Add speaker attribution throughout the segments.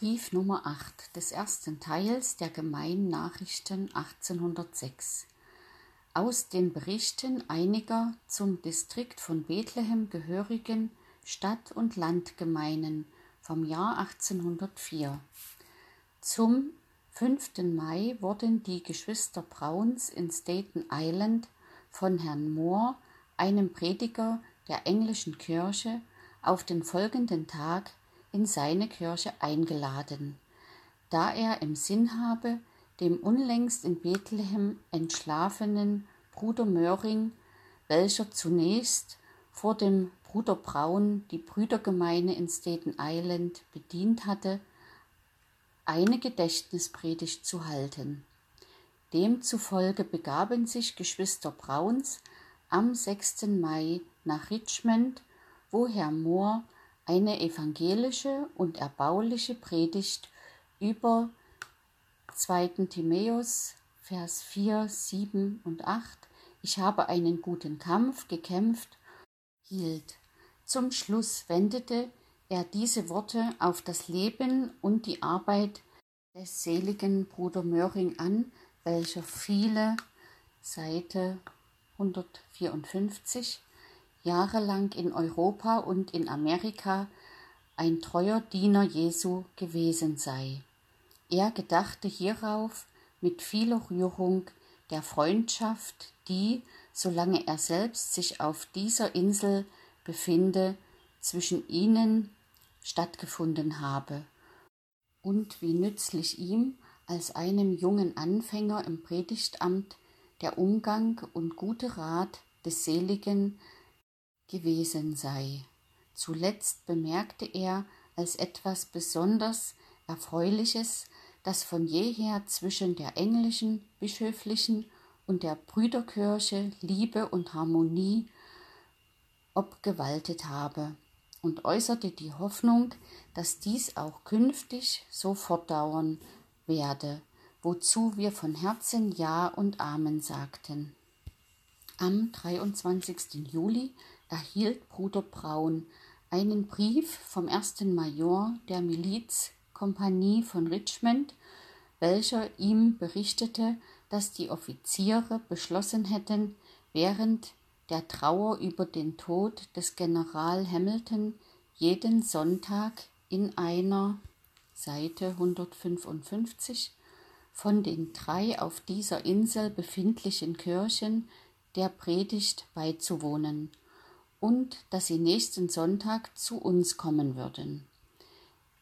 Speaker 1: Brief Nummer 8 des ersten Teils der Gemeinen Nachrichten 1806 aus den Berichten einiger zum Distrikt von Bethlehem gehörigen Stadt- und Landgemeinen vom Jahr 1804. Zum 5. Mai wurden die Geschwister Brauns in Staten Island von Herrn Moore, einem Prediger der englischen Kirche, auf den folgenden Tag in seine Kirche eingeladen, da er im Sinn habe, dem unlängst in Bethlehem entschlafenen Bruder Möhring, welcher zunächst vor dem Bruder Braun die Brüdergemeine in Staten Island bedient hatte, eine Gedächtnispredigt zu halten. Demzufolge begaben sich Geschwister Brauns am 6. Mai nach Richmond, wo Herr Moore eine evangelische und erbauliche Predigt über 2. Timäus, Vers 4, 7 und 8, ich habe einen guten Kampf gekämpft, hielt. Zum Schluss wendete er diese Worte auf das Leben und die Arbeit des seligen Bruder Möhring an, welcher viele, Seite 154, jahrelang in Europa und in Amerika ein treuer Diener Jesu gewesen sei. Er gedachte hierauf mit vieler Rührung der Freundschaft, die, solange er selbst sich auf dieser Insel befinde, zwischen ihnen stattgefunden habe und wie nützlich ihm als einem jungen Anfänger im Predigtamt der Umgang und gute Rat des Seligen gewesen sei. Zuletzt bemerkte er als etwas besonders Erfreuliches, dass von jeher zwischen der englischen, bischöflichen und der Brüderkirche Liebe und Harmonie obgewaltet habe und äußerte die Hoffnung, dass dies auch künftig so fortdauern werde, wozu wir von Herzen Ja und Amen sagten. Am 23. Juli erhielt Bruder Braun einen Brief vom ersten Major der Milizkompanie von Richmond, welcher ihm berichtete, dass die Offiziere beschlossen hätten, während der Trauer über den Tod des General Hamilton jeden Sonntag in einer Seite 155 von den drei auf dieser Insel befindlichen Kirchen der Predigt beizuwohnen und dass sie nächsten Sonntag zu uns kommen würden.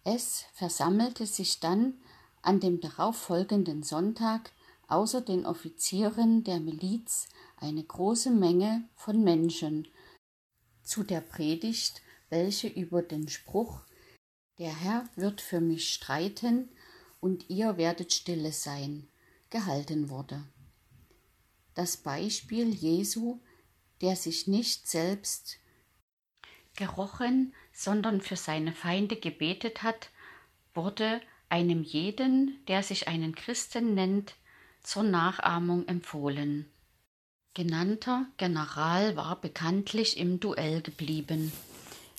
Speaker 1: Es versammelte sich dann an dem darauffolgenden Sonntag außer den Offizieren der Miliz eine große Menge von Menschen zu der Predigt, welche über den Spruch Der Herr wird für mich streiten und ihr werdet stille sein, gehalten wurde. Das Beispiel Jesu, der sich nicht selbst gerochen, sondern für seine Feinde gebetet hat, wurde einem jeden, der sich einen Christen nennt, zur Nachahmung empfohlen. Genannter General war bekanntlich im Duell geblieben.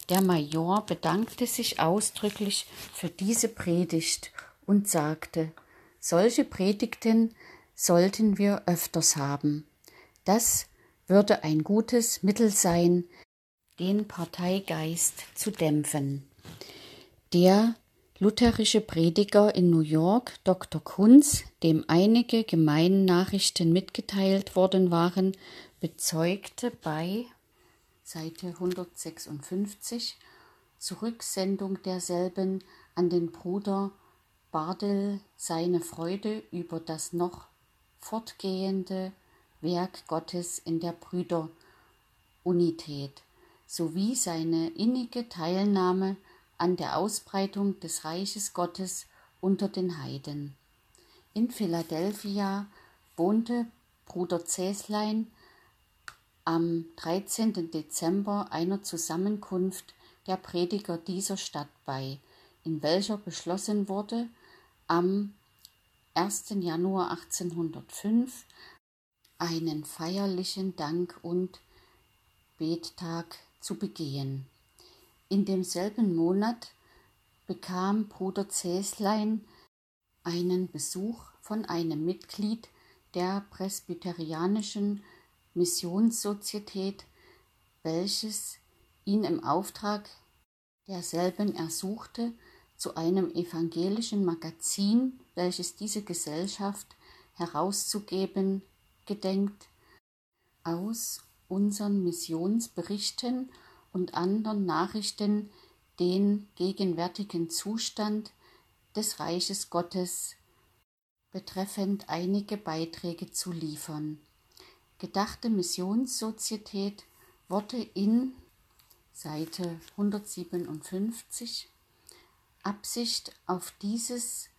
Speaker 1: Der Major bedankte sich ausdrücklich für diese Predigt und sagte, solche Predigten sollten wir öfters haben. Das würde ein gutes Mittel sein, den Parteigeist zu dämpfen. Der lutherische Prediger in New York, Dr. Kunz, dem einige Gemeindennachrichten mitgeteilt worden waren, bezeugte bei Seite 156 Zurücksendung derselben an den Bruder Bardel seine Freude über das noch fortgehende Werk Gottes in der Brüderunität sowie seine innige Teilnahme an der Ausbreitung des Reiches Gottes unter den Heiden. In Philadelphia wohnte Bruder Zäslein am 13. Dezember einer Zusammenkunft der Prediger dieser Stadt bei, in welcher beschlossen wurde, am 1. Januar 1805 einen feierlichen Dank- und Bettag zu begehen. In demselben Monat bekam Bruder Zäslein einen Besuch von einem Mitglied der Presbyterianischen Missionssozietät, welches ihn im Auftrag derselben ersuchte, zu einem evangelischen Magazin, welches diese Gesellschaft herauszugeben gedenkt, aus unseren Missionsberichten und anderen Nachrichten den gegenwärtigen Zustand des Reiches Gottes betreffend einige Beiträge zu liefern. Gedachte Missionssozietät wurde in Seite 157 Absicht auf dieses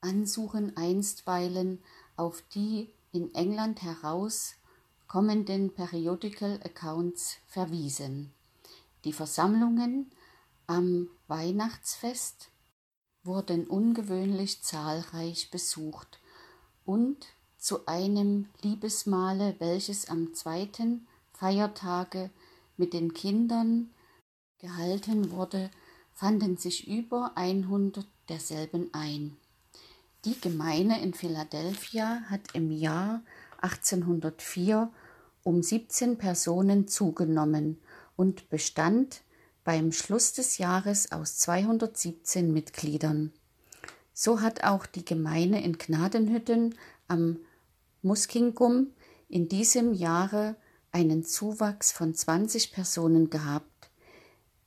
Speaker 1: Ansuchen einstweilen auf die in England heraus kommenden Periodical Accounts verwiesen. Die Versammlungen am Weihnachtsfest wurden ungewöhnlich zahlreich besucht und zu einem Liebesmahle, welches am zweiten Feiertage mit den Kindern gehalten wurde, fanden sich über 100 derselben ein. Die Gemeinde in Philadelphia hat im Jahr 1804 um 17 Personen zugenommen und bestand beim Schluss des Jahres aus 217 Mitgliedern. So hat auch die Gemeinde in Gnadenhütten am Muskingum in diesem Jahre einen Zuwachs von 20 Personen gehabt.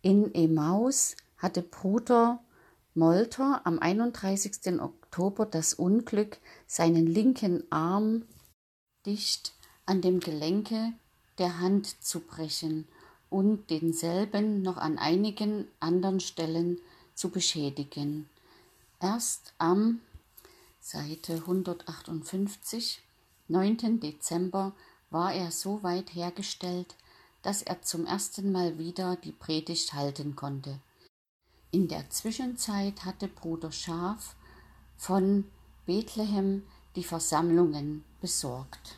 Speaker 1: In Emaus hatte Bruder Molter am 31. Oktober das Unglück, seinen linken Arm dicht an dem Gelenke der Hand zu brechen und denselben noch an einigen anderen Stellen zu beschädigen. Erst am Seite 158, 9. Dezember war er so weit hergestellt, dass er zum ersten Mal wieder die Predigt halten konnte. In der Zwischenzeit hatte Bruder Schaf von Bethlehem die Versammlungen besorgt.